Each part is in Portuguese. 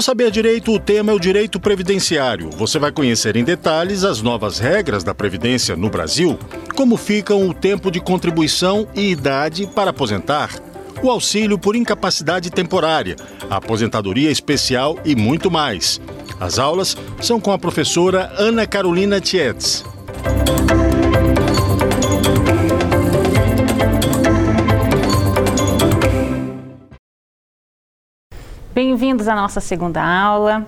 No Saber Direito, o tema é o direito previdenciário. Você vai conhecer em detalhes as novas regras da Previdência no Brasil, como ficam o tempo de contribuição e idade para aposentar, o auxílio por incapacidade temporária, a aposentadoria especial e muito mais. As aulas são com a professora Ana Carolina Tietz. Bem-vindos à nossa segunda aula.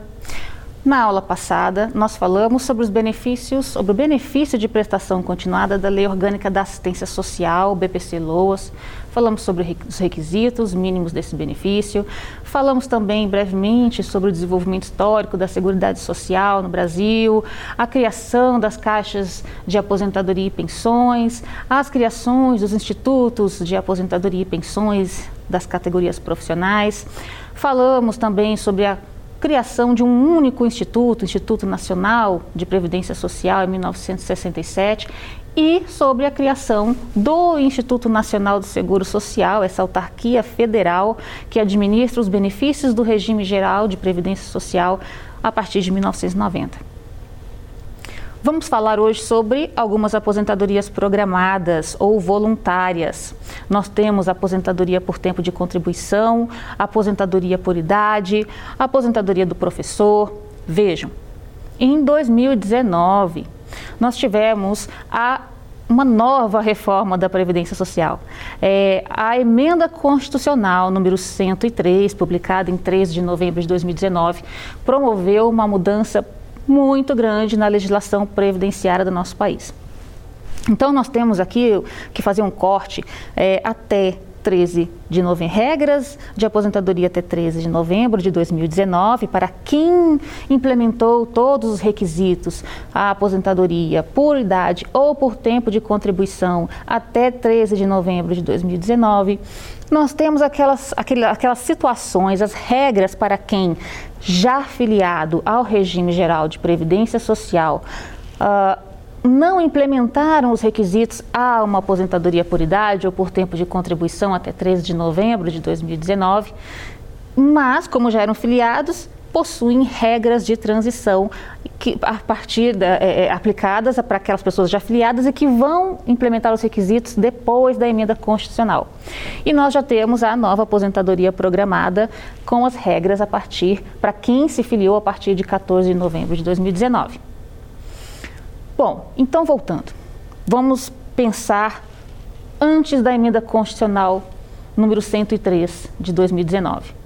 Na aula passada, nós falamos sobre os benefícios, sobre o benefício de prestação continuada da Lei Orgânica da Assistência Social, BPC-LOAS. Falamos sobre os requisitos mínimos desse benefício. Falamos também brevemente sobre o desenvolvimento histórico da Seguridade Social no Brasil, a criação das caixas de aposentadoria e pensões, as criações dos institutos de aposentadoria e pensões das categorias profissionais. Falamos também sobre a criação de um único instituto, Instituto Nacional de Previdência Social, em 1967, e sobre a criação do Instituto Nacional do Seguro Social, essa autarquia federal que administra os benefícios do regime geral de previdência social a partir de 1990. Vamos falar hoje sobre algumas aposentadorias programadas ou voluntárias. Nós temos aposentadoria por tempo de contribuição, aposentadoria por idade, aposentadoria do professor. Vejam, em 2019, nós tivemos a uma nova reforma da Previdência Social. É, a emenda constitucional número 103, publicada em 13 de novembro de 2019, promoveu uma mudança muito grande na legislação previdenciária do nosso país. Então, nós temos aqui que fazer um corte é, até 13 de novembro, regras de aposentadoria até 13 de novembro de 2019 para quem implementou todos os requisitos à aposentadoria por idade ou por tempo de contribuição até 13 de novembro de 2019. Nós temos aquelas, aquelas situações, as regras para quem já filiado ao regime geral de previdência social, uh, não implementaram os requisitos a uma aposentadoria por idade ou por tempo de contribuição até 13 de novembro de 2019, mas, como já eram filiados, possuem regras de transição que, a partir da, é, é aplicadas para aquelas pessoas já filiadas e que vão implementar os requisitos depois da emenda constitucional. E nós já temos a nova aposentadoria programada com as regras a partir para quem se filiou a partir de 14 de novembro de 2019. Bom, então voltando, vamos pensar antes da emenda constitucional número 103 de 2019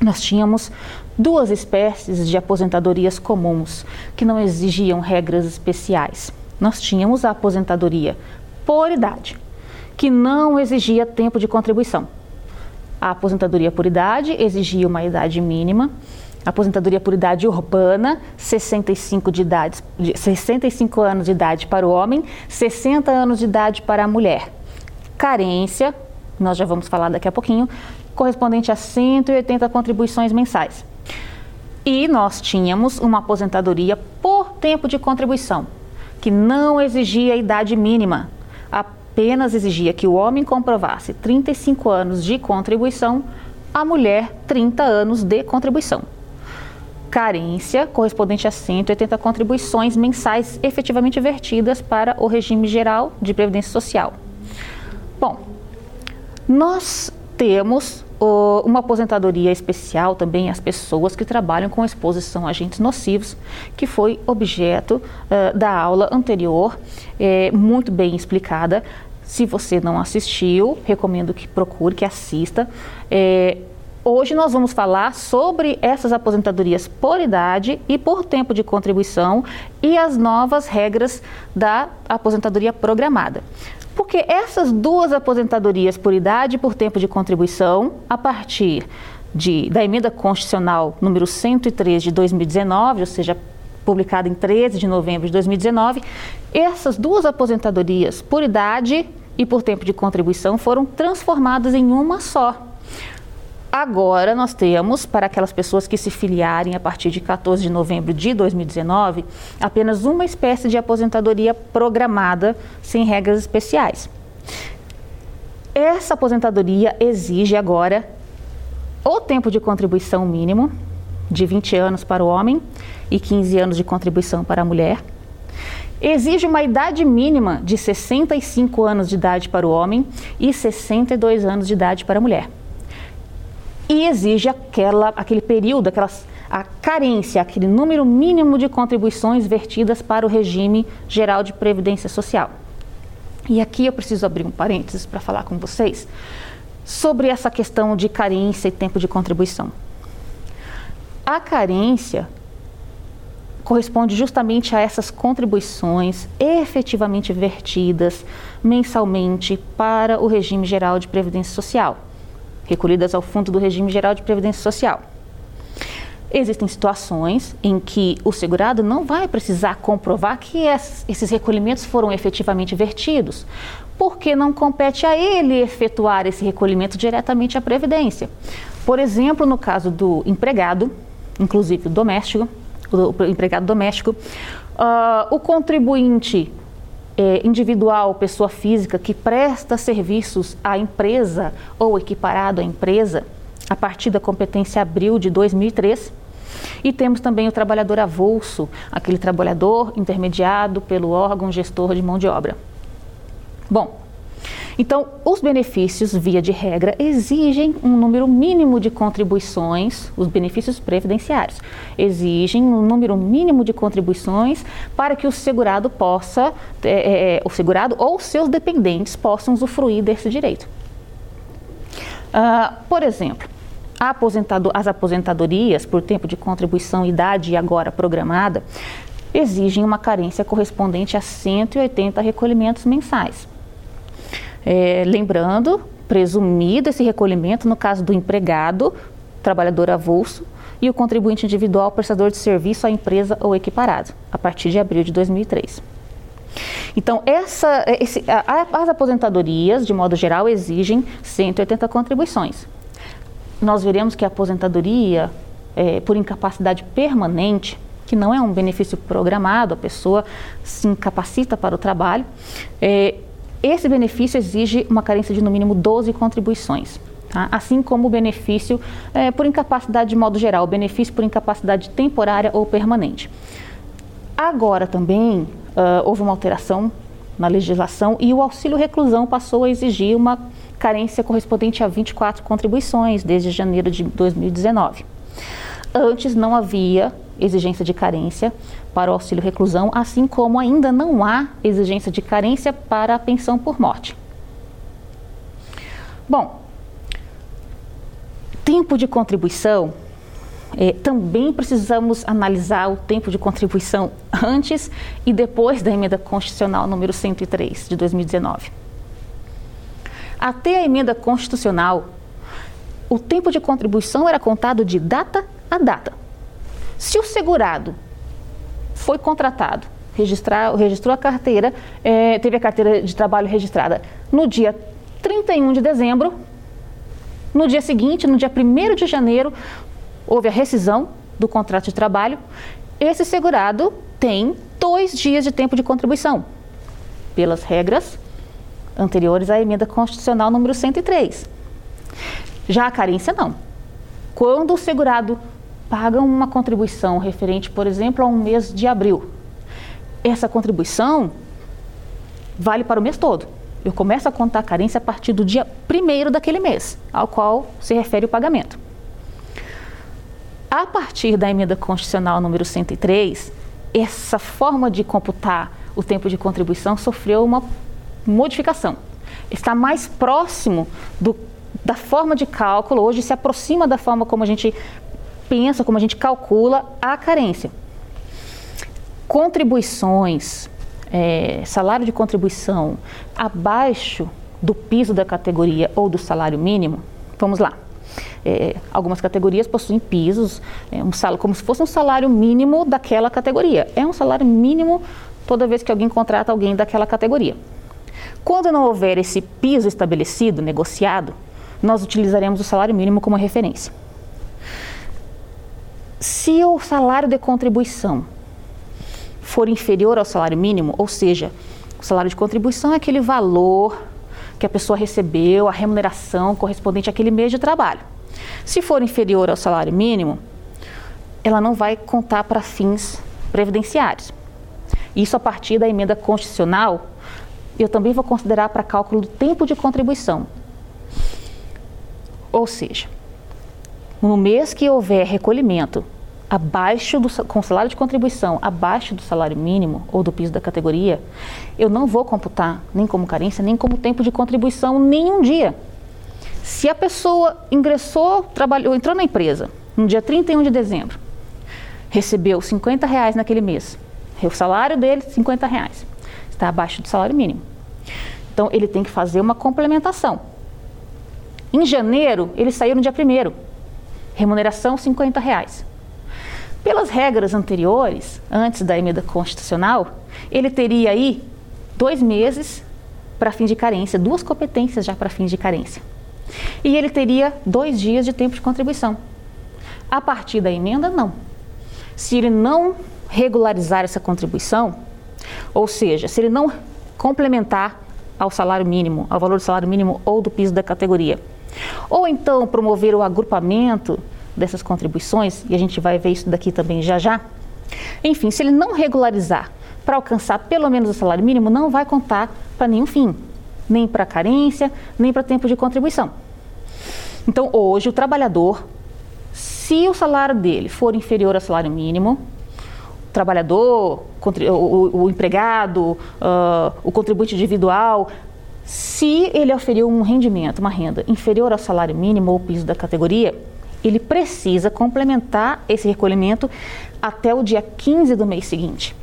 nós tínhamos duas espécies de aposentadorias comuns que não exigiam regras especiais. Nós tínhamos a aposentadoria por idade, que não exigia tempo de contribuição. A aposentadoria por idade exigia uma idade mínima. A aposentadoria por idade urbana, 65, de idade, 65 anos de idade para o homem, 60 anos de idade para a mulher. Carência, nós já vamos falar daqui a pouquinho, correspondente a 180 contribuições mensais. E nós tínhamos uma aposentadoria por tempo de contribuição, que não exigia idade mínima, apenas exigia que o homem comprovasse 35 anos de contribuição, a mulher 30 anos de contribuição. Carência correspondente a 180 contribuições mensais efetivamente vertidas para o regime geral de previdência social. Bom, nós temos uma aposentadoria especial também às pessoas que trabalham com exposição a agentes nocivos, que foi objeto uh, da aula anterior, é, muito bem explicada. Se você não assistiu, recomendo que procure, que assista. É, hoje nós vamos falar sobre essas aposentadorias por idade e por tempo de contribuição e as novas regras da aposentadoria programada. Porque essas duas aposentadorias por idade e por tempo de contribuição, a partir de, da emenda constitucional número 103 de 2019, ou seja, publicada em 13 de novembro de 2019, essas duas aposentadorias por idade e por tempo de contribuição foram transformadas em uma só. Agora nós temos, para aquelas pessoas que se filiarem a partir de 14 de novembro de 2019, apenas uma espécie de aposentadoria programada sem regras especiais. Essa aposentadoria exige agora o tempo de contribuição mínimo, de 20 anos para o homem e 15 anos de contribuição para a mulher. Exige uma idade mínima de 65 anos de idade para o homem e 62 anos de idade para a mulher. E exige aquela, aquele período, aquelas, a carência, aquele número mínimo de contribuições vertidas para o regime geral de previdência social. E aqui eu preciso abrir um parênteses para falar com vocês sobre essa questão de carência e tempo de contribuição. A carência corresponde justamente a essas contribuições efetivamente vertidas mensalmente para o regime geral de previdência social, recolhidas ao fundo do regime geral de previdência social. Existem situações em que o segurado não vai precisar comprovar que esses recolhimentos foram efetivamente vertidos, porque não compete a ele efetuar esse recolhimento diretamente à Previdência. Por exemplo, no caso do empregado, inclusive doméstico, o empregado doméstico, uh, o contribuinte é, individual, pessoa física que presta serviços à empresa ou equiparado à empresa a partir da competência abril de 2003. E temos também o trabalhador avulso, aquele trabalhador intermediado pelo órgão gestor de mão de obra. Bom, então, os benefícios, via de regra, exigem um número mínimo de contribuições, os benefícios previdenciários, exigem um número mínimo de contribuições para que o segurado possa, é, é, o segurado ou seus dependentes possam usufruir desse direito. Uh, por exemplo, aposentado, as aposentadorias por tempo de contribuição, idade e agora programada, exigem uma carência correspondente a 180 recolhimentos mensais. É, lembrando, presumido esse recolhimento no caso do empregado, trabalhador avulso, e o contribuinte individual prestador de serviço à empresa ou equiparado, a partir de abril de 2003. Então, essa, esse, a, as aposentadorias, de modo geral, exigem 180 contribuições. Nós veremos que a aposentadoria é, por incapacidade permanente, que não é um benefício programado, a pessoa se incapacita para o trabalho, é, esse benefício exige uma carência de no mínimo 12 contribuições. Tá? Assim como o benefício é, por incapacidade de modo geral, o benefício por incapacidade temporária ou permanente. Agora também uh, houve uma alteração na legislação e o auxílio reclusão passou a exigir uma carência correspondente a 24 contribuições desde janeiro de 2019. Antes não havia exigência de carência para o auxílio reclusão, assim como ainda não há exigência de carência para a pensão por morte. Bom, tempo de contribuição, é, também precisamos analisar o tempo de contribuição antes e depois da emenda constitucional número 103 de 2019. Até a emenda constitucional, o tempo de contribuição era contado de data a data. Se o segurado foi contratado, registrar, registrou a carteira, é, teve a carteira de trabalho registrada no dia 31 de dezembro, no dia seguinte, no dia 1 de janeiro, houve a rescisão do contrato de trabalho, esse segurado tem dois dias de tempo de contribuição, pelas regras anteriores à emenda constitucional número 103. Já a carência não. Quando o segurado paga uma contribuição referente, por exemplo, a um mês de abril, essa contribuição vale para o mês todo. Eu começo a contar a carência a partir do dia primeiro daquele mês, ao qual se refere o pagamento. A partir da emenda constitucional número 103, essa forma de computar o tempo de contribuição sofreu uma modificação. Está mais próximo do, da forma de cálculo, hoje se aproxima da forma como a gente pensa, como a gente calcula a carência. Contribuições, é, salário de contribuição abaixo do piso da categoria ou do salário mínimo, vamos lá. É, algumas categorias possuem pisos, é, um salário, como se fosse um salário mínimo daquela categoria. É um salário mínimo toda vez que alguém contrata alguém daquela categoria. Quando não houver esse piso estabelecido, negociado, nós utilizaremos o salário mínimo como referência. Se o salário de contribuição for inferior ao salário mínimo, ou seja, o salário de contribuição é aquele valor que a pessoa recebeu, a remuneração correspondente àquele mês de trabalho. Se for inferior ao salário mínimo, ela não vai contar para fins previdenciários. Isso a partir da emenda constitucional, eu também vou considerar para cálculo do tempo de contribuição. Ou seja, no mês que houver recolhimento abaixo do com salário de contribuição abaixo do salário mínimo ou do piso da categoria, eu não vou computar nem como carência, nem como tempo de contribuição nenhum dia. Se a pessoa ingressou, trabalhou, entrou na empresa no dia 31 de dezembro, recebeu 50 reais naquele mês, o salário dele 50 reais, está abaixo do salário mínimo. Então ele tem que fazer uma complementação. Em janeiro ele saiu no dia 1 remuneração 50 reais. Pelas regras anteriores, antes da emenda constitucional, ele teria aí dois meses para fim de carência, duas competências já para fim de carência. E ele teria dois dias de tempo de contribuição. A partir da emenda, não. Se ele não regularizar essa contribuição, ou seja, se ele não complementar ao salário mínimo, ao valor do salário mínimo ou do piso da categoria, ou então promover o agrupamento dessas contribuições, e a gente vai ver isso daqui também já já. Enfim, se ele não regularizar para alcançar pelo menos o salário mínimo, não vai contar para nenhum fim, nem para carência, nem para tempo de contribuição. Então, hoje, o trabalhador, se o salário dele for inferior ao salário mínimo, trabalhador, o, o empregado, uh, o contribuinte individual, se ele oferiu um rendimento, uma renda inferior ao salário mínimo ou piso da categoria, ele precisa complementar esse recolhimento até o dia 15 do mês seguinte.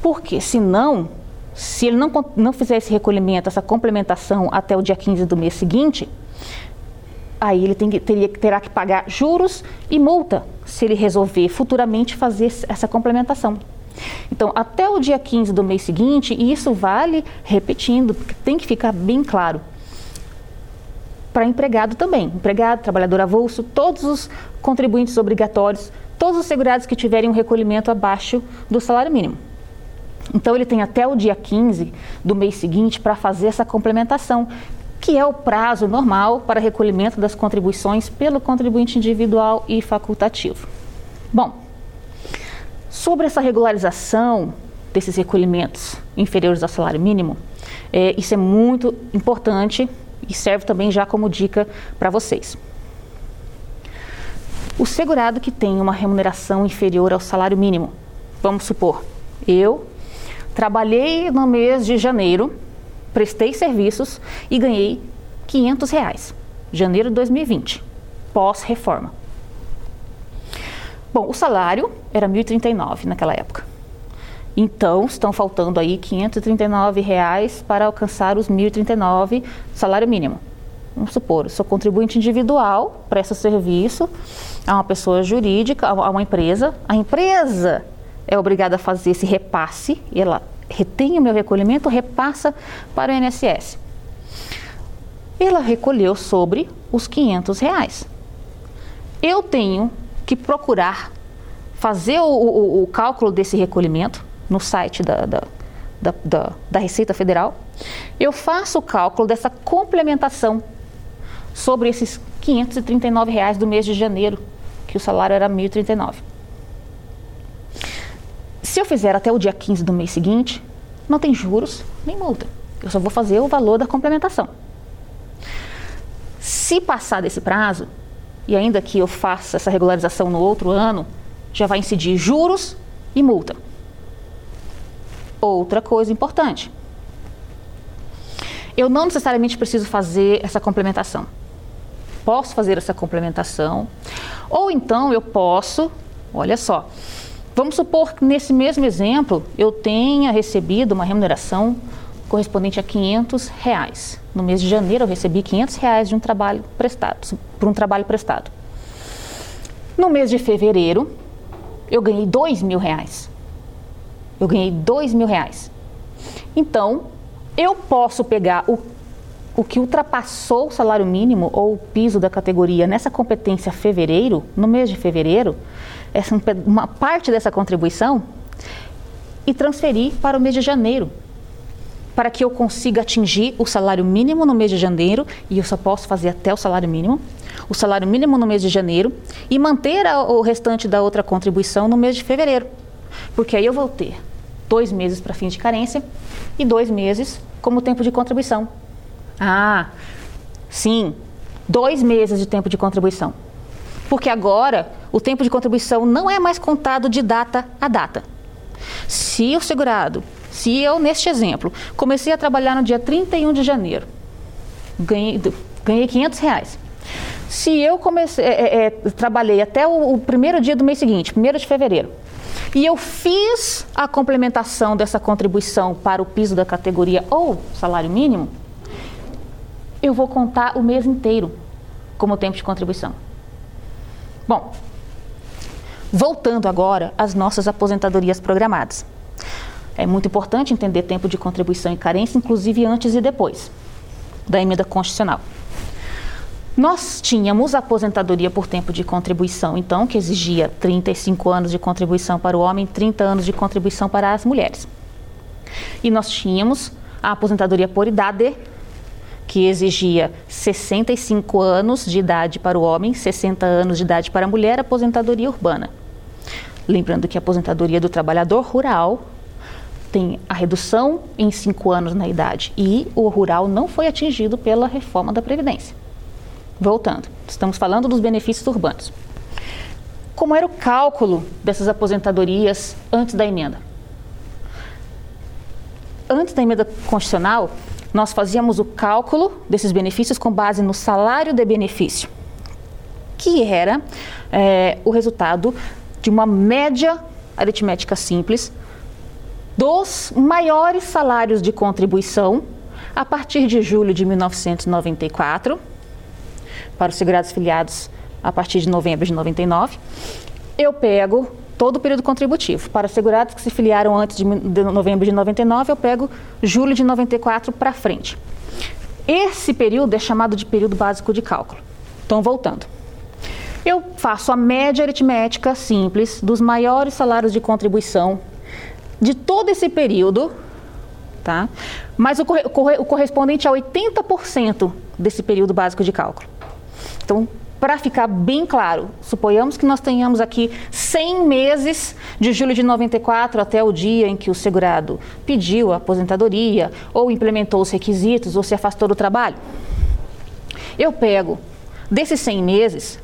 Porque senão, se ele não, não fizer esse recolhimento, essa complementação até o dia 15 do mês seguinte, aí ele que, teria, terá que pagar juros e multa se ele resolver futuramente fazer essa complementação. Então, até o dia 15 do mês seguinte, e isso vale repetindo, tem que ficar bem claro para empregado também. Empregado, trabalhador avulso, todos os contribuintes obrigatórios, todos os segurados que tiverem um recolhimento abaixo do salário mínimo. Então ele tem até o dia 15 do mês seguinte para fazer essa complementação, que é o prazo normal para recolhimento das contribuições pelo contribuinte individual e facultativo. Bom, sobre essa regularização desses recolhimentos inferiores ao salário mínimo, é, isso é muito importante e serve também já como dica para vocês. O segurado que tem uma remuneração inferior ao salário mínimo, vamos supor, eu trabalhei no mês de janeiro, prestei serviços e ganhei 500 reais, janeiro de 2020, pós-reforma. Bom, o salário era 1.039 naquela época. Então, estão faltando aí 539 reais para alcançar os 1.039 salário mínimo. Vamos supor, sou contribuinte individual, presta serviço a uma pessoa jurídica, a uma empresa. A empresa é obrigada a fazer esse repasse, e ela retém o meu recolhimento, repassa para o INSS. Ela recolheu sobre os 500 reais. Eu tenho que procurar fazer o, o, o cálculo desse recolhimento, no site da, da, da, da, Receita Federal, eu faço o cálculo dessa complementação sobre esses 539 reais do mês de janeiro, que o salário era R$ 1.039. Se eu fizer até o dia 15 do mês seguinte, não tem juros nem multa. Eu só vou fazer o valor da complementação. Se passar desse prazo, e ainda que eu faça essa regularização no outro ano, já vai incidir juros e multa. Outra coisa importante. Eu não necessariamente preciso fazer essa complementação. Posso fazer essa complementação, ou então eu posso, olha só, vamos supor que nesse mesmo exemplo eu tenha recebido uma remuneração correspondente a 500 reais. No mês de janeiro eu recebi 500 reais de um trabalho prestado, por um trabalho prestado. No mês de fevereiro eu ganhei 2 mil reais eu ganhei dois mil reais. Então, eu posso pegar o, o que ultrapassou o salário mínimo ou o piso da categoria nessa competência fevereiro, no mês de fevereiro, essa, uma parte dessa contribuição, e transferir para o mês de janeiro, para que eu consiga atingir o salário mínimo no mês de janeiro, e eu só posso fazer até o salário mínimo, o salário mínimo no mês de janeiro e manter a, o restante da outra contribuição no mês de fevereiro. Porque aí eu vou ter dois meses para fim de carência e dois meses como tempo de contribuição. Ah, sim, dois meses de tempo de contribuição. Porque agora o tempo de contribuição não é mais contado de data a data. Se o segurado, se eu, neste exemplo, comecei a trabalhar no dia 31 de janeiro, ganhei, ganhei 500 reais. Se eu comecei, é, é, trabalhei até o, o primeiro dia do mês seguinte, 1 de fevereiro, e eu fiz a complementação dessa contribuição para o piso da categoria ou salário mínimo, eu vou contar o mês inteiro como tempo de contribuição. Bom, voltando agora às nossas aposentadorias programadas. É muito importante entender tempo de contribuição e carência, inclusive antes e depois da emenda constitucional. Nós tínhamos aposentadoria por tempo de contribuição, então, que exigia 35 anos de contribuição para o homem, 30 anos de contribuição para as mulheres. E nós tínhamos a aposentadoria por idade, que exigia 65 anos de idade para o homem, 60 anos de idade para a mulher, aposentadoria urbana. Lembrando que a aposentadoria do trabalhador rural tem a redução em 5 anos na idade e o rural não foi atingido pela reforma da Previdência. Voltando, estamos falando dos benefícios urbanos. Como era o cálculo dessas aposentadorias antes da emenda? Antes da emenda constitucional, nós fazíamos o cálculo desses benefícios com base no salário de benefício, que era é, o resultado de uma média aritmética simples dos maiores salários de contribuição a partir de julho de 1994 para os segurados filiados a partir de novembro de 99. Eu pego todo o período contributivo. Para os segurados que se filiaram antes de novembro de 99, eu pego julho de 94 para frente. Esse período é chamado de período básico de cálculo. Então, voltando. Eu faço a média aritmética simples dos maiores salários de contribuição de todo esse período, tá? Mas o, o correspondente a 80% desse período básico de cálculo. Então, para ficar bem claro, suponhamos que nós tenhamos aqui 100 meses de julho de 94 até o dia em que o segurado pediu a aposentadoria, ou implementou os requisitos, ou se afastou do trabalho. Eu pego desses 100 meses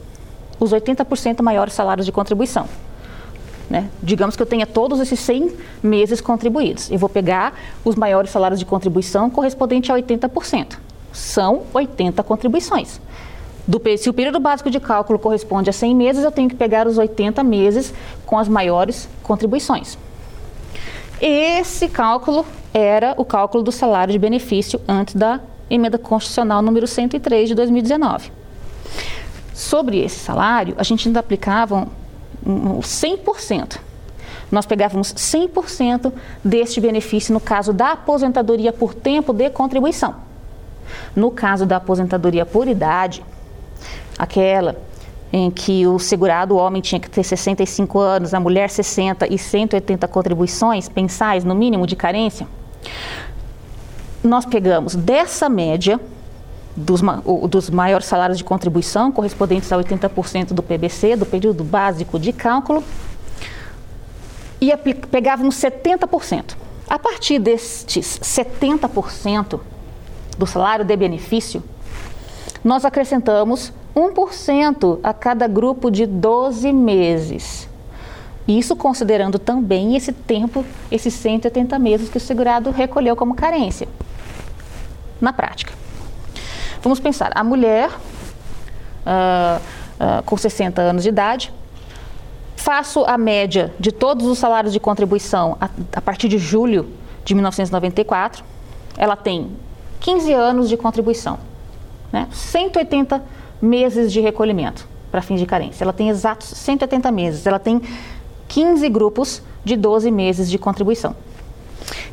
os 80% maiores salários de contribuição. Né? Digamos que eu tenha todos esses 100 meses contribuídos. Eu vou pegar os maiores salários de contribuição correspondente a 80%. São 80 contribuições. Do, se o período básico de cálculo corresponde a 100 meses, eu tenho que pegar os 80 meses com as maiores contribuições. Esse cálculo era o cálculo do salário de benefício antes da emenda constitucional número 103 de 2019. Sobre esse salário, a gente ainda aplicava um, um 100%. Nós pegávamos 100% deste benefício no caso da aposentadoria por tempo de contribuição. No caso da aposentadoria por idade, aquela em que o segurado o homem tinha que ter 65 anos, a mulher 60 e 180 contribuições mensais, no mínimo, de carência, nós pegamos dessa média dos, dos maiores salários de contribuição, correspondentes a 80% do PBC, do período básico de cálculo, e pegávamos 70%. A partir destes 70% do salário de benefício, nós acrescentamos 1% a cada grupo de 12 meses. Isso considerando também esse tempo, esses 180 meses que o segurado recolheu como carência. Na prática. Vamos pensar, a mulher uh, uh, com 60 anos de idade, faço a média de todos os salários de contribuição a, a partir de julho de 1994, ela tem 15 anos de contribuição, né? 180 meses de recolhimento para fins de carência. Ela tem exatos 180 meses. Ela tem 15 grupos de 12 meses de contribuição.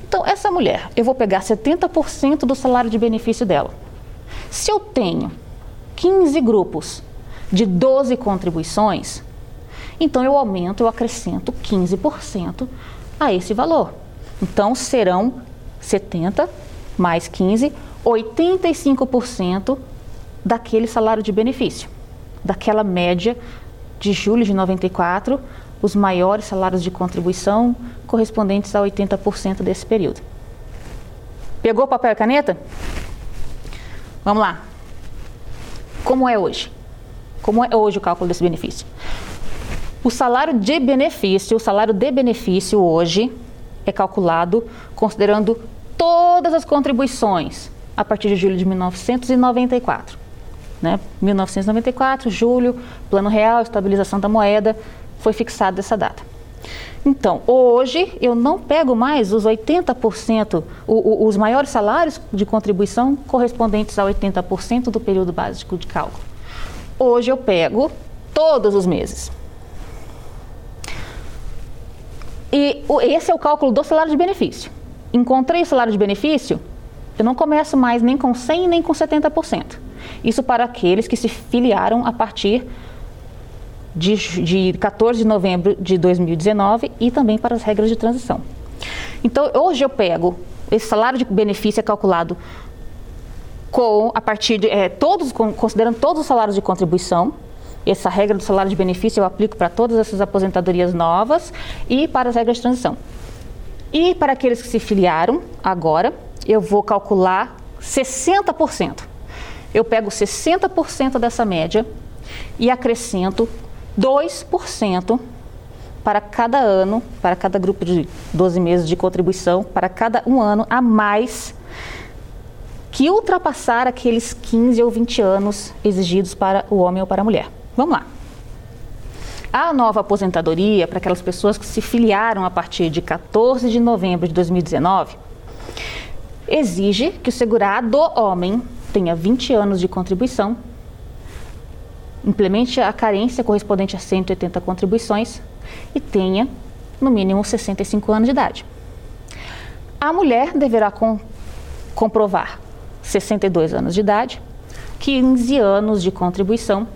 Então, essa mulher, eu vou pegar 70% do salário de benefício dela. Se eu tenho 15 grupos de 12 contribuições, então eu aumento, eu acrescento 15% a esse valor. Então serão 70 mais 15, 85% daquele salário de benefício. daquela média de julho de 94, os maiores salários de contribuição correspondentes a 80% desse período. Pegou papel e caneta? Vamos lá. Como é hoje? Como é hoje o cálculo desse benefício? O salário de benefício, o salário de benefício hoje é calculado considerando todas as contribuições a partir de julho de 1994. Né? 1994, julho, Plano Real, estabilização da moeda, foi fixada essa data. Então, hoje eu não pego mais os 80%, o, o, os maiores salários de contribuição correspondentes a 80% do período básico de cálculo. Hoje eu pego todos os meses. E esse é o cálculo do salário de benefício. Encontrei o salário de benefício, eu não começo mais nem com 100 nem com 70%. Isso para aqueles que se filiaram a partir de, de 14 de novembro de 2019 e também para as regras de transição. Então, hoje eu pego esse salário de benefício é calculado com a partir de é, todos considerando todos os salários de contribuição essa regra do salário de benefício eu aplico para todas essas aposentadorias novas e para as regras de transição. E para aqueles que se filiaram agora, eu vou calcular 60%. Eu pego 60% dessa média e acrescento 2% para cada ano, para cada grupo de 12 meses de contribuição, para cada um ano a mais que ultrapassar aqueles 15 ou 20 anos exigidos para o homem ou para a mulher. Vamos lá. A nova aposentadoria para aquelas pessoas que se filiaram a partir de 14 de novembro de 2019 exige que o segurado homem tenha 20 anos de contribuição, implemente a carência correspondente a 180 contribuições e tenha no mínimo 65 anos de idade. A mulher deverá com, comprovar 62 anos de idade, 15 anos de contribuição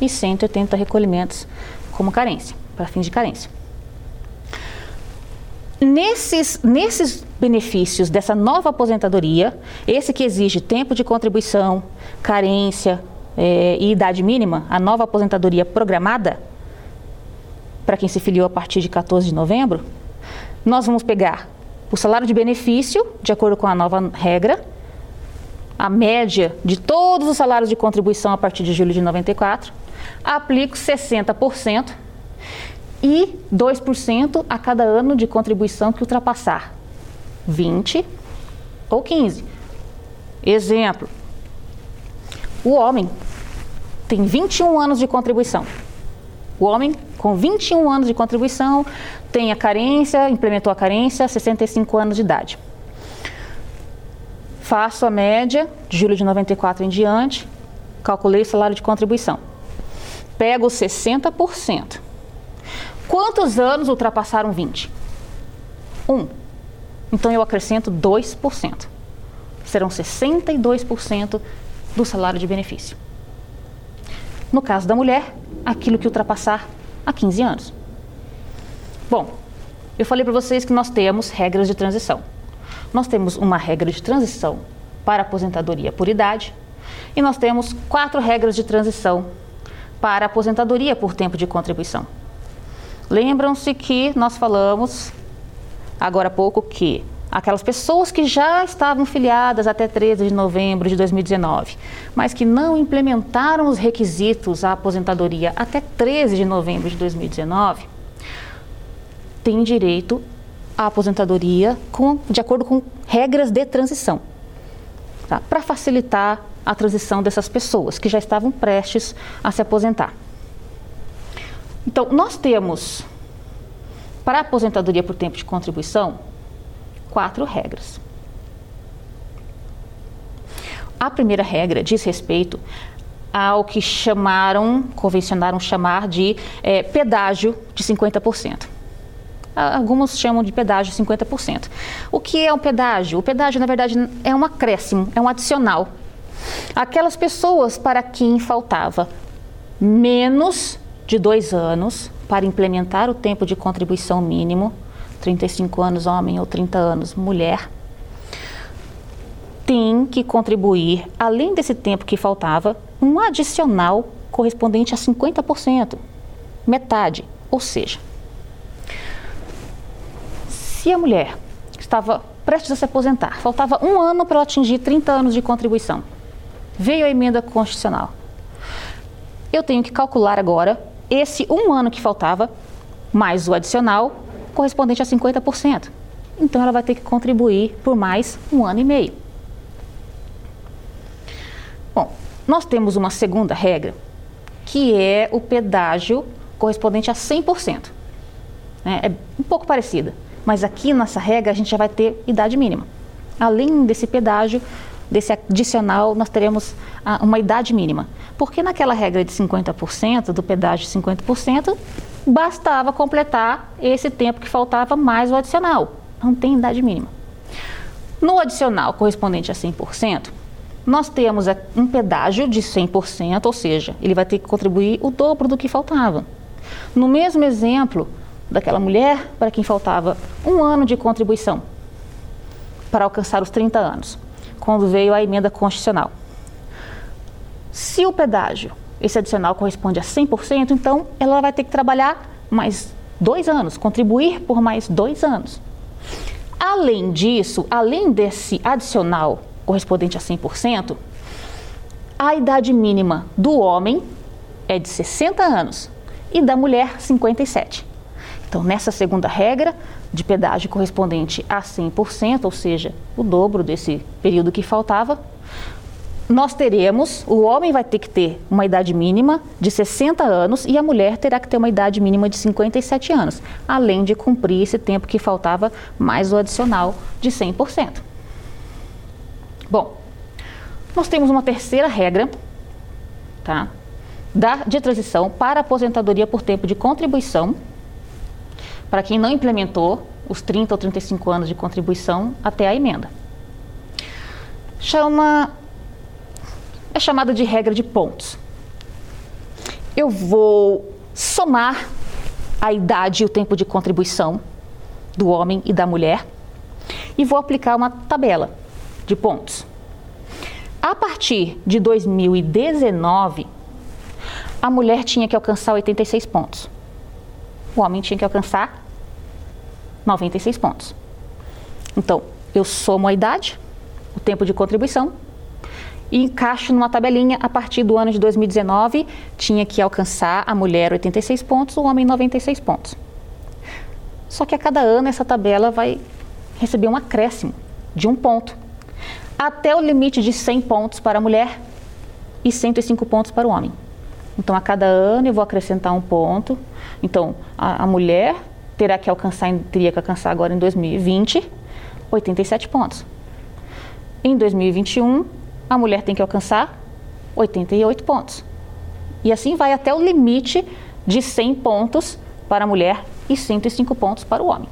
e 180 recolhimentos como carência, para fins de carência. Nesses, nesses benefícios dessa nova aposentadoria, esse que exige tempo de contribuição, carência é, e idade mínima, a nova aposentadoria programada, para quem se filiou a partir de 14 de novembro, nós vamos pegar o salário de benefício, de acordo com a nova regra, a média de todos os salários de contribuição a partir de julho de 94, aplico 60% e 2% a cada ano de contribuição que ultrapassar 20 ou 15. Exemplo: o homem tem 21 anos de contribuição. O homem com 21 anos de contribuição tem a carência, implementou a carência, 65 anos de idade. Faço a média de julho de 94 em diante, calculei o salário de contribuição pego 60%. Quantos anos ultrapassaram 20? Um. Então eu acrescento 2%. Serão 62% do salário de benefício. No caso da mulher, aquilo que ultrapassar a 15 anos. Bom, eu falei para vocês que nós temos regras de transição. Nós temos uma regra de transição para aposentadoria por idade e nós temos quatro regras de transição para aposentadoria por tempo de contribuição. Lembram-se que nós falamos agora há pouco que aquelas pessoas que já estavam filiadas até 13 de novembro de 2019, mas que não implementaram os requisitos à aposentadoria até 13 de novembro de 2019, têm direito à aposentadoria com, de acordo com regras de transição, tá? para facilitar a transição dessas pessoas que já estavam prestes a se aposentar. Então, nós temos, para a aposentadoria por tempo de contribuição, quatro regras. A primeira regra diz respeito ao que chamaram, convencionaram chamar de é, pedágio de 50%. Alguns chamam de pedágio 50%. O que é o pedágio? O pedágio, na verdade, é um acréscimo, é um adicional Aquelas pessoas para quem faltava menos de dois anos para implementar o tempo de contribuição mínimo, 35 anos homem ou 30 anos mulher, tem que contribuir, além desse tempo que faltava, um adicional correspondente a 50%, metade. Ou seja, se a mulher estava prestes a se aposentar, faltava um ano para ela atingir 30 anos de contribuição, veio a emenda constitucional. Eu tenho que calcular agora esse um ano que faltava, mais o adicional, correspondente a 50%. Então ela vai ter que contribuir por mais um ano e meio. Bom, nós temos uma segunda regra, que é o pedágio correspondente a 100%. É, é um pouco parecida, mas aqui nessa regra a gente já vai ter idade mínima. Além desse pedágio, desse adicional, nós teremos ah, uma idade mínima. Porque naquela regra de 50%, do pedágio de 50%, bastava completar esse tempo que faltava mais o adicional. Não tem idade mínima. No adicional correspondente a 100%, nós temos um pedágio de 100%, ou seja, ele vai ter que contribuir o dobro do que faltava. No mesmo exemplo daquela mulher para quem faltava um ano de contribuição para alcançar os 30 anos, quando veio a emenda constitucional. Se o pedágio, esse adicional corresponde a 100%, então ela vai ter que trabalhar mais dois anos, contribuir por mais dois anos. Além disso, além desse adicional correspondente a 100%, a idade mínima do homem é de 60 anos e da mulher 57. Então, nessa segunda regra de pedágio correspondente a 100%, ou seja, o dobro desse período que faltava, nós teremos, o homem vai ter que ter uma idade mínima de 60 anos e a mulher terá que ter uma idade mínima de 57 anos, além de cumprir esse tempo que faltava mais o adicional de 100%. Bom, nós temos uma terceira regra, tá? Da, de transição para aposentadoria por tempo de contribuição, para quem não implementou os 30 ou 35 anos de contribuição até a emenda. Chama, é chamada de regra de pontos. Eu vou somar a idade e o tempo de contribuição do homem e da mulher e vou aplicar uma tabela de pontos. A partir de 2019, a mulher tinha que alcançar 86 pontos. O homem tinha que alcançar 96 pontos. Então, eu somo a idade, o tempo de contribuição e encaixo numa tabelinha a partir do ano de 2019, tinha que alcançar a mulher 86 pontos, o homem 96 pontos. Só que a cada ano essa tabela vai receber um acréscimo de um ponto até o limite de 100 pontos para a mulher e 105 pontos para o homem. Então, a cada ano eu vou acrescentar um ponto. Então, a, a mulher terá que alcançar, teria que alcançar agora em 2020, 87 pontos. Em 2021, a mulher tem que alcançar 88 pontos. E assim vai até o limite de 100 pontos para a mulher e 105 pontos para o homem.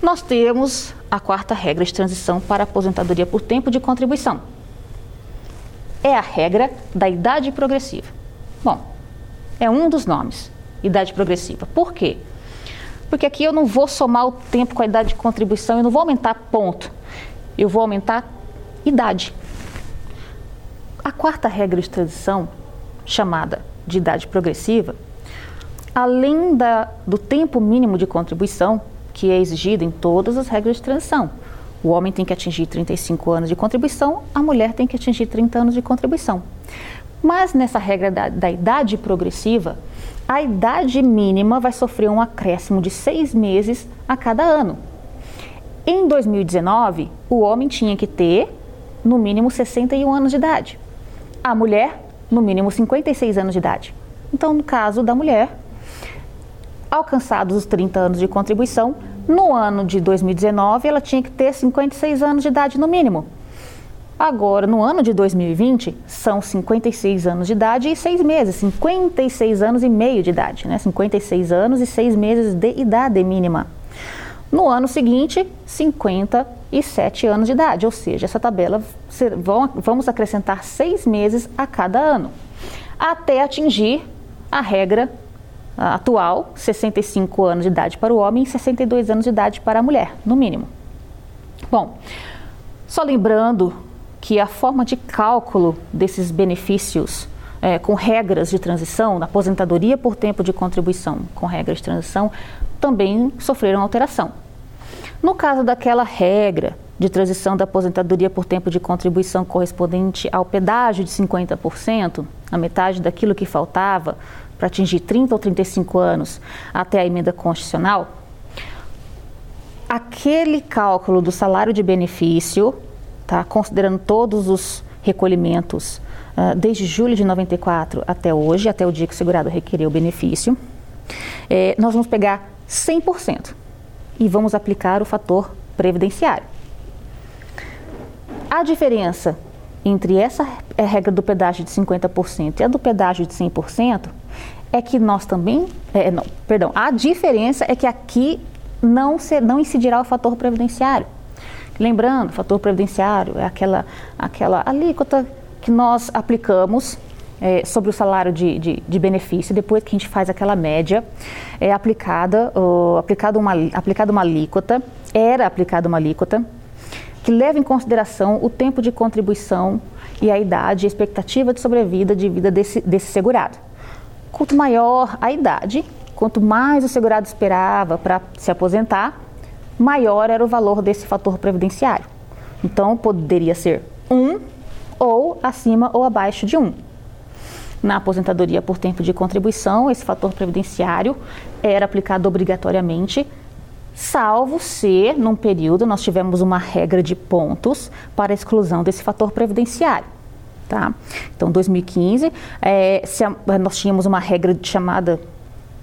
Nós temos a quarta regra de transição para aposentadoria por tempo de contribuição. É a regra da idade progressiva. Bom, é um dos nomes, idade progressiva. Por quê? Porque aqui eu não vou somar o tempo com a idade de contribuição, eu não vou aumentar ponto, eu vou aumentar idade. A quarta regra de transição, chamada de idade progressiva, além da, do tempo mínimo de contribuição, que é exigido em todas as regras de transição. O homem tem que atingir 35 anos de contribuição, a mulher tem que atingir 30 anos de contribuição. Mas nessa regra da, da idade progressiva, a idade mínima vai sofrer um acréscimo de seis meses a cada ano. Em 2019, o homem tinha que ter no mínimo 61 anos de idade, a mulher no mínimo 56 anos de idade. Então, no caso da mulher, alcançados os 30 anos de contribuição, no ano de 2019 ela tinha que ter 56 anos de idade no mínimo. Agora, no ano de 2020, são 56 anos de idade e 6 meses, 56 anos e meio de idade, né? 56 anos e 6 meses de idade mínima. No ano seguinte, 57 anos de idade, ou seja, essa tabela vamos acrescentar 6 meses a cada ano, até atingir a regra atual, 65 anos de idade para o homem e 62 anos de idade para a mulher, no mínimo. Bom, só lembrando que a forma de cálculo desses benefícios é, com regras de transição, na aposentadoria por tempo de contribuição com regras de transição, também sofreram alteração. No caso daquela regra de transição da aposentadoria por tempo de contribuição correspondente ao pedágio de 50%, a metade daquilo que faltava para atingir 30 ou 35 anos até a emenda constitucional, aquele cálculo do salário de benefício, tá, considerando todos os recolhimentos uh, desde julho de 94 até hoje, até o dia que o segurado requereu o benefício, é, nós vamos pegar 100% e vamos aplicar o fator previdenciário. A diferença entre essa é, regra do pedágio de 50% e a do pedágio de 100% é que nós também, é, não, perdão, a diferença é que aqui não, ser, não incidirá o fator previdenciário. Lembrando, fator previdenciário é aquela, aquela alíquota que nós aplicamos é, sobre o salário de, de, de, benefício, depois que a gente faz aquela média, é aplicada, uh, aplicada, uma, aplicada uma alíquota, era aplicada uma alíquota, que leva em consideração o tempo de contribuição e a idade a expectativa de sobrevida de vida desse, desse segurado. Quanto maior a idade, quanto mais o segurado esperava para se aposentar, maior era o valor desse fator previdenciário. Então, poderia ser um ou acima ou abaixo de um. Na aposentadoria por tempo de contribuição, esse fator previdenciário era aplicado obrigatoriamente, salvo se, num período, nós tivemos uma regra de pontos para exclusão desse fator previdenciário. Tá? Então, 2015, é, a, nós tínhamos uma regra chamada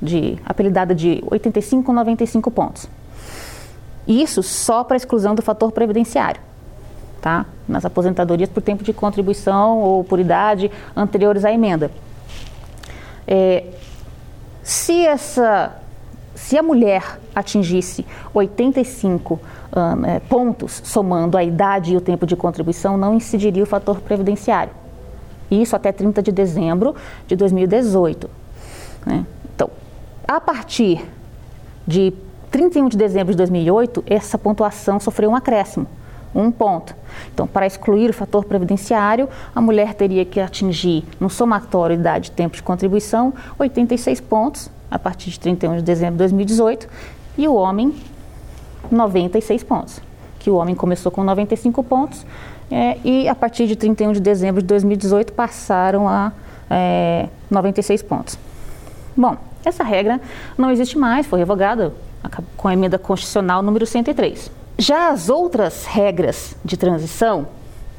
de apelidada de 85 ou 95 pontos. Isso só para exclusão do fator previdenciário, tá? Nas aposentadorias por tempo de contribuição ou por idade anteriores à emenda. É, se essa se a mulher atingisse 85 um, é, pontos, somando a idade e o tempo de contribuição, não incidiria o fator previdenciário. Isso até 30 de dezembro de 2018. Né? Então, a partir de 31 de dezembro de 2008, essa pontuação sofreu um acréscimo, um ponto. Então, para excluir o fator previdenciário, a mulher teria que atingir, no somatório idade e tempo de contribuição, 86 pontos a partir de 31 de dezembro de 2018 e o homem 96 pontos, que o homem começou com 95 pontos é, e a partir de 31 de dezembro de 2018 passaram a é, 96 pontos. Bom, essa regra não existe mais, foi revogada com a emenda constitucional número 103. Já as outras regras de transição,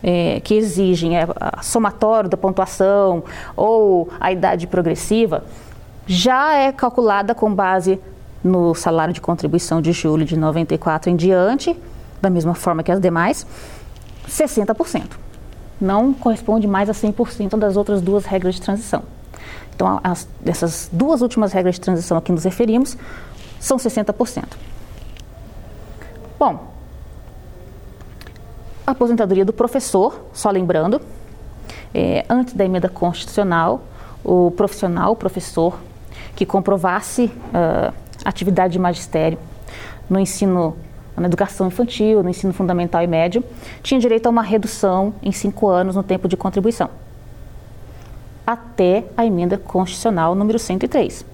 é, que exigem é, a somatório da pontuação ou a idade progressiva, já é calculada com base no salário de contribuição de julho de 94 em diante, da mesma forma que as demais, 60%. Não corresponde mais a 100% das outras duas regras de transição. Então, as, essas duas últimas regras de transição a que nos referimos são 60%. Bom, a aposentadoria do professor, só lembrando, é, antes da emenda constitucional, o profissional, o professor, que comprovasse uh, atividade de magistério no ensino, na educação infantil, no ensino fundamental e médio, tinha direito a uma redução em cinco anos no tempo de contribuição, até a emenda constitucional número 103.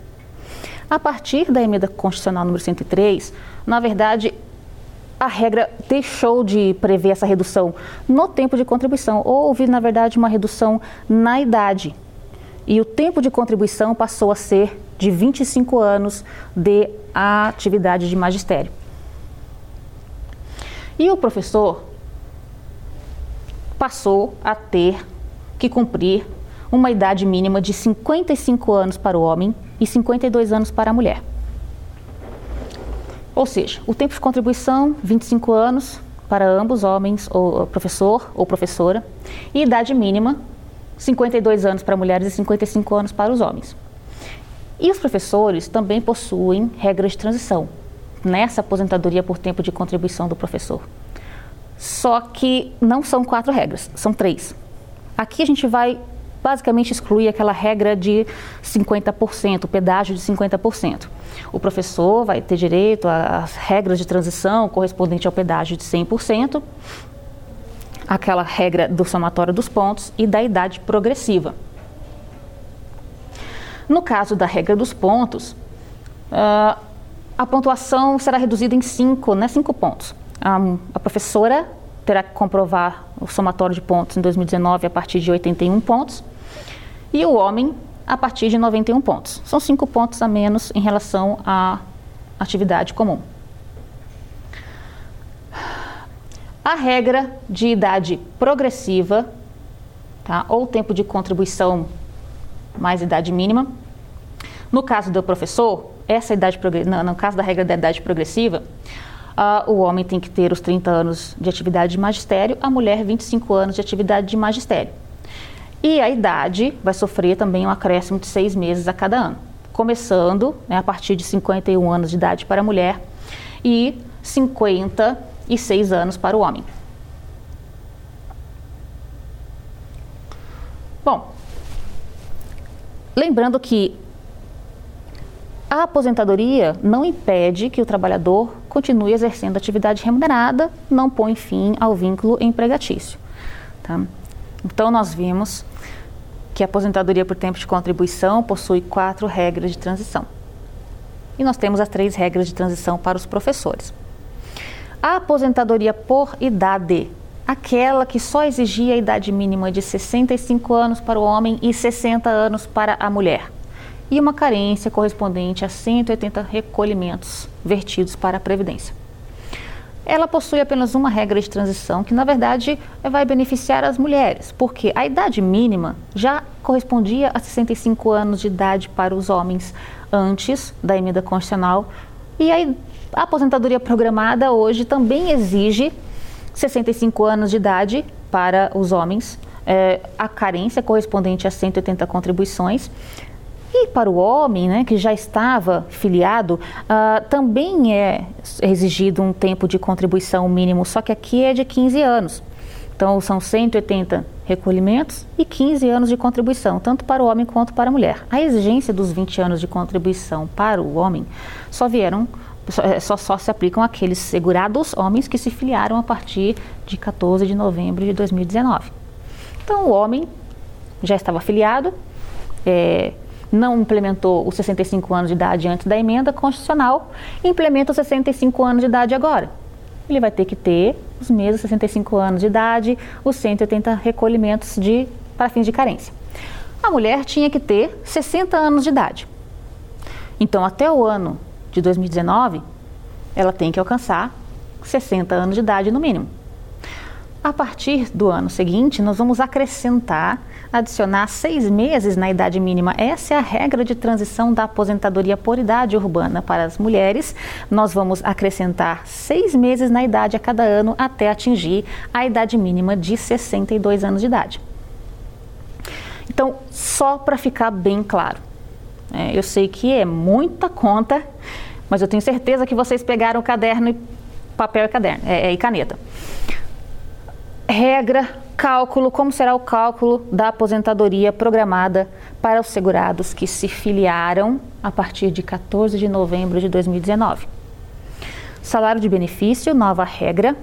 A partir da emenda constitucional número 103, na verdade, a regra deixou de prever essa redução no tempo de contribuição. Houve, na verdade, uma redução na idade. E o tempo de contribuição passou a ser de 25 anos de atividade de magistério. E o professor passou a ter que cumprir uma idade mínima de 55 anos para o homem e 52 anos para a mulher. Ou seja, o tempo de contribuição, 25 anos para ambos, homens ou professor ou professora, e idade mínima, 52 anos para mulheres e 55 anos para os homens. E os professores também possuem regras de transição nessa aposentadoria por tempo de contribuição do professor. Só que não são quatro regras, são três. Aqui a gente vai basicamente exclui aquela regra de 50%, o pedágio de 50%. O professor vai ter direito às regras de transição correspondente ao pedágio de 100%. aquela regra do somatório dos pontos e da idade progressiva. No caso da regra dos pontos, uh, a pontuação será reduzida em cinco, né, cinco pontos. A professora terá que comprovar o somatório de pontos em 2019 a partir de 81 pontos e o homem a partir de 91 pontos. São cinco pontos a menos em relação à atividade comum. A regra de idade progressiva, tá, ou tempo de contribuição mais idade mínima. No caso do professor, essa idade no caso da regra da idade progressiva, uh, o homem tem que ter os 30 anos de atividade de magistério, a mulher 25 anos de atividade de magistério. E a idade vai sofrer também um acréscimo de seis meses a cada ano, começando né, a partir de 51 anos de idade para a mulher e 56 anos para o homem. Bom, lembrando que a aposentadoria não impede que o trabalhador continue exercendo atividade remunerada, não põe fim ao vínculo empregatício. Tá? Então, nós vimos que a aposentadoria por tempo de contribuição possui quatro regras de transição. E nós temos as três regras de transição para os professores. A aposentadoria por idade, aquela que só exigia a idade mínima de 65 anos para o homem e 60 anos para a mulher, e uma carência correspondente a 180 recolhimentos vertidos para a Previdência ela possui apenas uma regra de transição que, na verdade, vai beneficiar as mulheres, porque a idade mínima já correspondia a 65 anos de idade para os homens antes da emenda constitucional. E a, aposentadoria programada hoje também exige 65 anos de idade para os homens, é, a carência correspondente a 180 contribuições e para o homem, né, que já estava filiado, uh, também é exigido um tempo de contribuição mínimo, só que aqui é de 15 anos. Então, são 180 recolhimentos e 15 anos de contribuição, tanto para o homem quanto para a mulher. A exigência dos 20 anos de contribuição para o homem só vieram, só, é, só, se aplicam àqueles segurados homens que se filiaram a partir de 14 de novembro de 2019. Então, o homem já estava filiado, é, não implementou os 65 anos de idade antes da emenda constitucional, implementa os 65 anos de idade agora. Ele vai ter que ter os mesmos 65 anos de idade, os 180 recolhimentos de, para fins de carência. A mulher tinha que ter 60 anos de idade. Então, até o ano de 2019, ela tem que alcançar 60 anos de idade no mínimo. A partir do ano seguinte, nós vamos acrescentar, adicionar seis meses na idade mínima. Essa é a regra de transição da aposentadoria por idade urbana para as mulheres. Nós vamos acrescentar seis meses na idade a cada ano até atingir a idade mínima de 62 anos de idade. Então, só para ficar bem claro, é, eu sei que é muita conta, mas eu tenho certeza que vocês pegaram o caderno e papel e caderno é, é, e caneta regra, cálculo, como será o cálculo da aposentadoria programada para os segurados que se filiaram a partir de 14 de novembro de 2019. Salário de benefício, nova regra.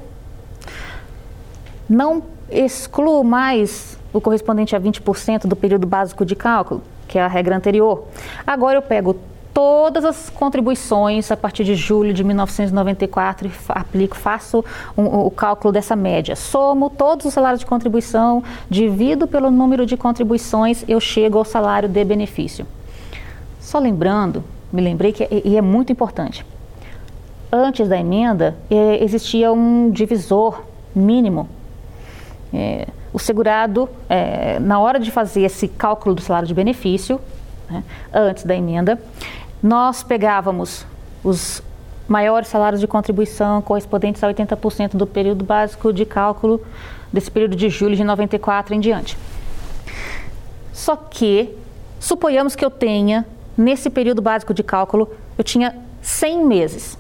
Não excluo mais o correspondente a 20% do período básico de cálculo, que é a regra anterior. Agora eu pego todas as contribuições a partir de julho de 1994 e aplico, faço um, o cálculo dessa média. Somo todos os salários de contribuição, divido pelo número de contribuições, eu chego ao salário de benefício. Só lembrando, me lembrei que e é muito importante. Antes da emenda, é, existia um divisor mínimo. É, o segurado, é, na hora de fazer esse cálculo do salário de benefício, né, antes da emenda, nós pegávamos os maiores salários de contribuição correspondentes a 80% do período básico de cálculo desse período de julho de 94 em diante. Só que, suponhamos que eu tenha, nesse período básico de cálculo, eu tinha 100 meses.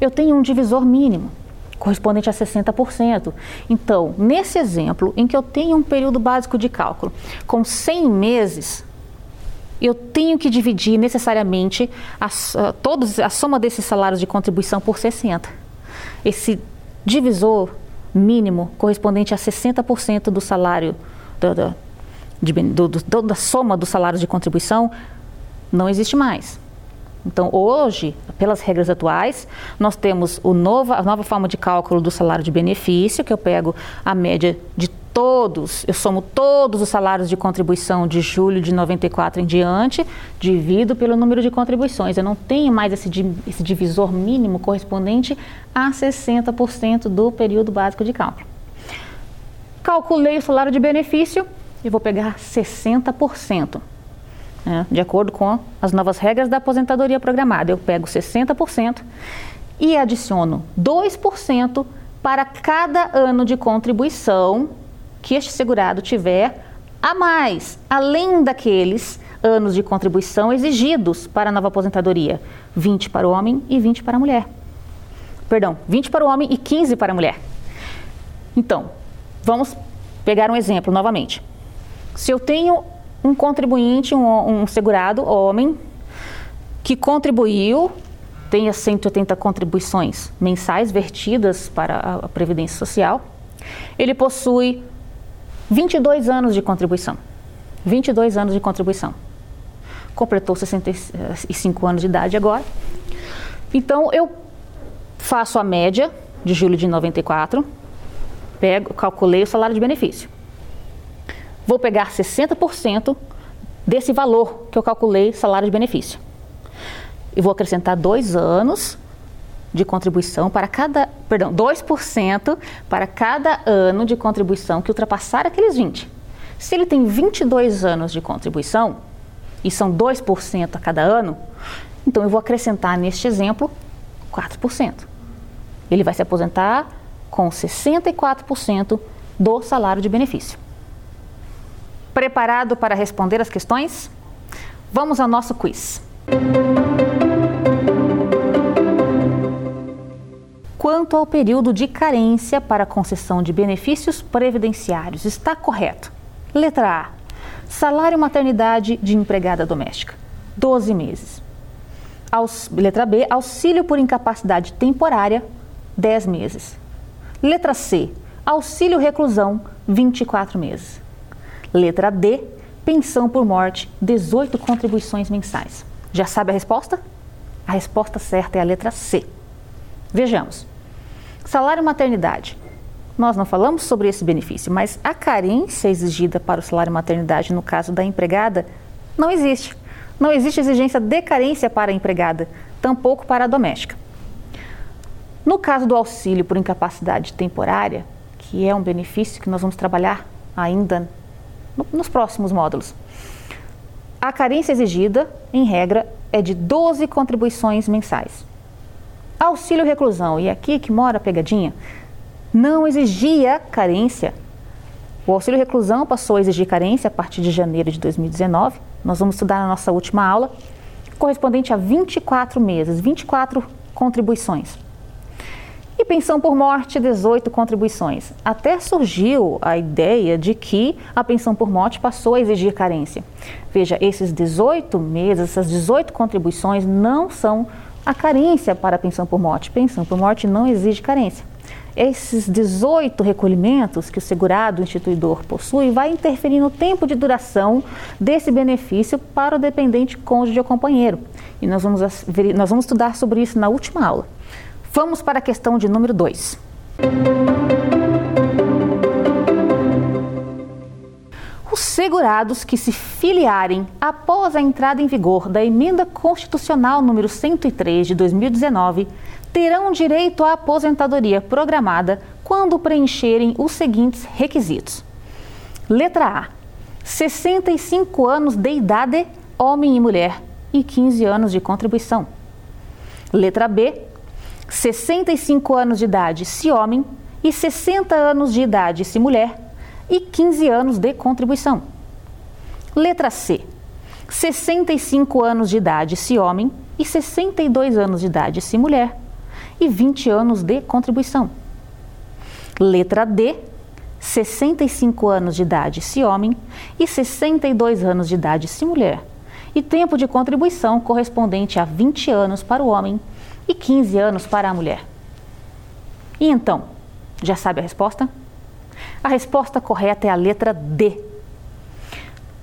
Eu tenho um divisor mínimo, correspondente a 60%. Então, nesse exemplo, em que eu tenho um período básico de cálculo com 100 meses, eu tenho que dividir necessariamente a, a, todos, a soma desses salários de contribuição por 60. Esse divisor mínimo correspondente a 60% do salário do, do, de, do, do, da soma dos salários de contribuição não existe mais. Então, hoje, pelas regras atuais, nós temos o nova, a nova forma de cálculo do salário de benefício, que eu pego a média de todos, eu somo todos os salários de contribuição de julho de 94 em diante, divido pelo número de contribuições. Eu não tenho mais esse, esse divisor mínimo correspondente a 60% do período básico de cálculo. Calculei o salário de benefício e vou pegar 60%. Né, de acordo com as novas regras da aposentadoria programada. Eu pego 60% e adiciono 2% para cada ano de contribuição que este segurado tiver a mais, além daqueles anos de contribuição exigidos para a nova aposentadoria: 20 para o homem e 20 para a mulher. Perdão, 20 para o homem e 15 para a mulher. Então, vamos pegar um exemplo novamente. Se eu tenho um contribuinte, um, um segurado, homem, que contribuiu, tenha 180 contribuições mensais vertidas para a Previdência Social, ele possui 22 anos de contribuição. 22 anos de contribuição. Completou 65 anos de idade agora. Então eu faço a média de julho de 94, pego, calculei o salário de benefício vou pegar 60% desse valor que eu calculei salário de benefício. E vou acrescentar dois anos de contribuição para cada, perdão, 2% para cada ano de contribuição que ultrapassar aqueles 20. Se ele tem 22 anos de contribuição, e são 2% a cada ano, então eu vou acrescentar neste exemplo 4%. Ele vai se aposentar com 64% do salário de benefício. Preparado para responder as questões? Vamos ao nosso quiz. Quanto ao período de carência para concessão de benefícios previdenciários, está correto? Letra A. Salário maternidade de empregada doméstica, 12 meses. Letra B. Auxílio por incapacidade temporária, 10 meses. Letra C. Auxílio reclusão, 24 meses. Letra D, pensão por morte, 18 contribuições mensais. Já sabe a resposta? A resposta certa é a letra C. Vejamos. Salário maternidade. Nós não falamos sobre esse benefício, mas a carência exigida para o salário maternidade no caso da empregada não existe. Não existe exigência de carência para a empregada, tampouco para a doméstica. No caso do auxílio por incapacidade temporária, que é um benefício que nós vamos trabalhar ainda nos próximos módulos. A carência exigida, em regra, é de 12 contribuições mensais. Auxílio reclusão, e aqui que mora a pegadinha, não exigia carência. O auxílio reclusão passou a exigir carência a partir de janeiro de 2019. Nós vamos estudar na nossa última aula, correspondente a 24 meses, 24 contribuições. E pensão por morte, 18 contribuições. Até surgiu a ideia de que a pensão por morte passou a exigir carência. Veja, esses 18 meses, essas 18 contribuições não são a carência para a pensão por morte. Pensão por morte não exige carência. Esses 18 recolhimentos que o segurado instituidor possui vai interferir no tempo de duração desse benefício para o dependente cônjuge ou companheiro. E nós vamos, nós vamos estudar sobre isso na última aula. Vamos para a questão de número 2. Segurados que se filiarem após a entrada em vigor da Emenda Constitucional número 103 de 2019 terão direito à aposentadoria programada quando preencherem os seguintes requisitos. Letra A: 65 anos de idade, homem e mulher, e 15 anos de contribuição. Letra B: 65 anos de idade se homem e 60 anos de idade se mulher e 15 anos de contribuição. Letra C. 65 anos de idade se homem e 62 anos de idade se mulher e 20 anos de contribuição. Letra D. 65 anos de idade se homem e 62 anos de idade se mulher e tempo de contribuição correspondente a 20 anos para o homem e 15 anos para a mulher. E então, Já sabe a resposta? A resposta correta é a letra D.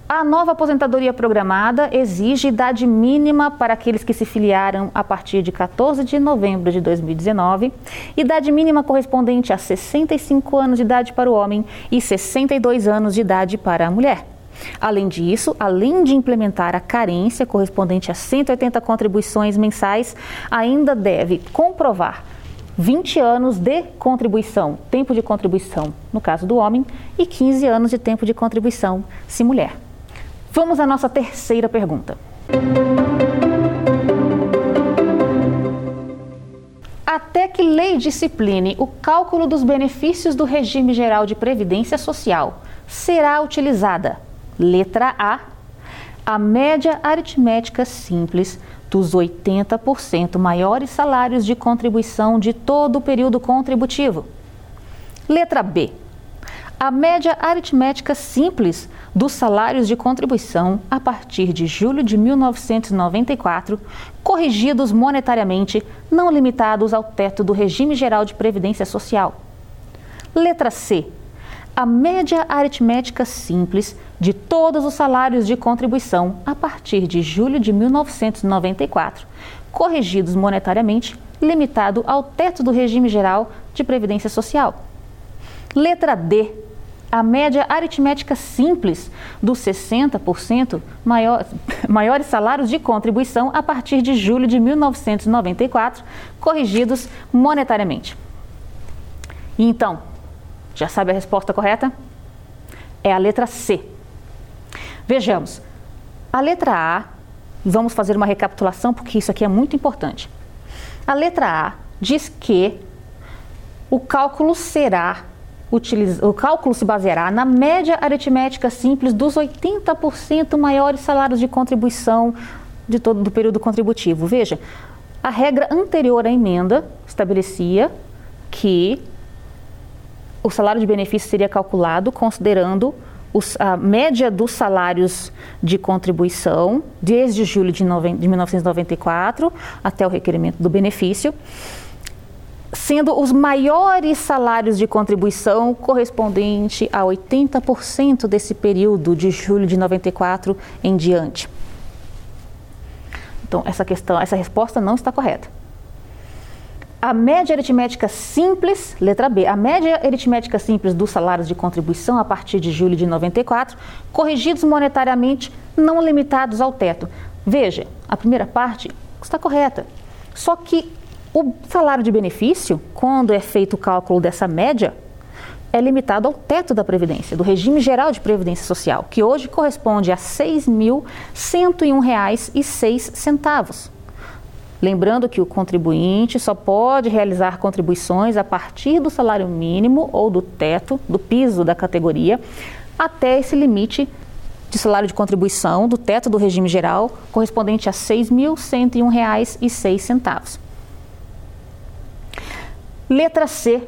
A nova aposentadoria programada exige idade mínima para aqueles que se filiaram a partir de 14 de novembro de 2019, idade mínima correspondente a 65 anos de idade para o homem e 62 anos de idade para a mulher. Além disso, além de implementar a carência correspondente a 180 contribuições mensais, ainda deve comprovar 20 anos de contribuição, tempo de contribuição, no caso do homem, e 15 anos de tempo de contribuição, se mulher. Vamos à nossa terceira pergunta. Até que lei discipline o cálculo dos benefícios do regime geral de previdência social, será utilizada letra A, a média aritmética simples dos 80% maiores salários de contribuição de todo o período contributivo. Letra B, a média aritmética simples dos salários de contribuição a partir de julho de 1994, corrigidos monetariamente, não limitados ao teto do regime geral de previdência social. Letra C. A média aritmética simples de todos os salários de contribuição a partir de julho de 1994, corrigidos monetariamente, limitado ao teto do regime geral de previdência social. Letra D a média aritmética simples dos 60% maior, maiores salários de contribuição a partir de julho de 1994, corrigidos monetariamente. Então, já sabe a resposta correta? É a letra C. Vejamos, a letra A, vamos fazer uma recapitulação porque isso aqui é muito importante. A letra A diz que o cálculo será o cálculo se baseará na média aritmética simples dos 80% maiores salários de contribuição de todo do período contributivo. Veja, a regra anterior à emenda estabelecia que o salário de benefício seria calculado considerando a média dos salários de contribuição desde julho de, de 1994 até o requerimento do benefício sendo os maiores salários de contribuição correspondente a 80% desse período de julho de 94 em diante. Então, essa questão, essa resposta não está correta. A média aritmética simples, letra B, a média aritmética simples dos salários de contribuição a partir de julho de 94, corrigidos monetariamente, não limitados ao teto. Veja, a primeira parte está correta. Só que o salário de benefício, quando é feito o cálculo dessa média, é limitado ao teto da Previdência, do regime geral de Previdência Social, que hoje corresponde a R$ 6.101,06. Lembrando que o contribuinte só pode realizar contribuições a partir do salário mínimo ou do teto, do piso da categoria, até esse limite de salário de contribuição do teto do regime geral, correspondente a R$ 6.101,06. Letra C.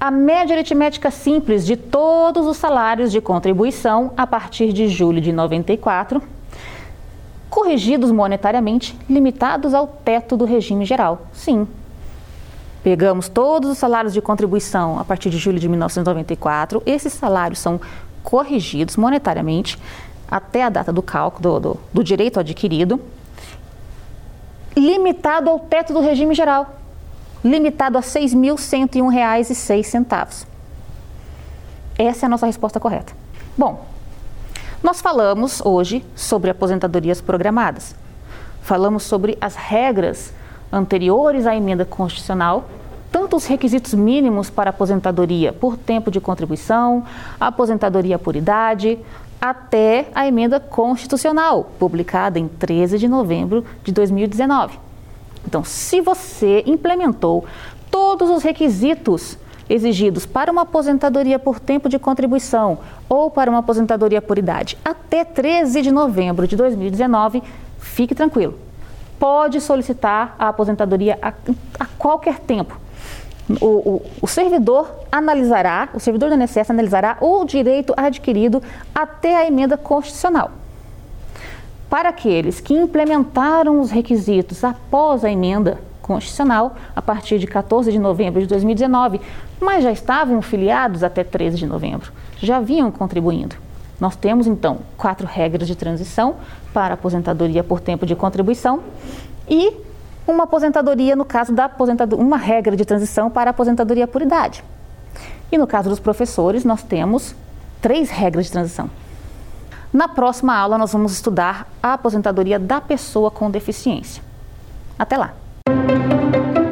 A média aritmética simples de todos os salários de contribuição a partir de julho de 94, corrigidos monetariamente, limitados ao teto do regime geral. Sim. Pegamos todos os salários de contribuição a partir de julho de 1994, esses salários são corrigidos monetariamente até a data do cálculo do, do, do direito adquirido, limitado ao teto do regime geral limitado a R$ 6.101,06. Essa é a nossa resposta correta. Bom, nós falamos hoje sobre aposentadorias programadas. Falamos sobre as regras anteriores à emenda constitucional, tanto os requisitos mínimos para aposentadoria por tempo de contribuição, aposentadoria por idade, até a emenda constitucional, publicada em 13 de novembro de 2019. Então, se você implementou todos os requisitos exigidos para uma aposentadoria por tempo de contribuição ou para uma aposentadoria por idade até 13 de novembro de 2019, fique tranquilo. Pode solicitar a aposentadoria a, a qualquer tempo. O, o, o, servidor analisará, o servidor do INSS analisará o direito adquirido até a emenda constitucional. Para aqueles que implementaram os requisitos após a emenda constitucional a partir de 14 de novembro de 2019, mas já estavam filiados até 13 de novembro, já vinham contribuindo. Nós temos então quatro regras de transição para aposentadoria por tempo de contribuição e uma aposentadoria no caso da aposentadoria, uma regra de transição para aposentadoria por idade. E no caso dos professores, nós temos três regras de transição. Na próxima aula, nós vamos estudar a aposentadoria da pessoa com deficiência. Até lá!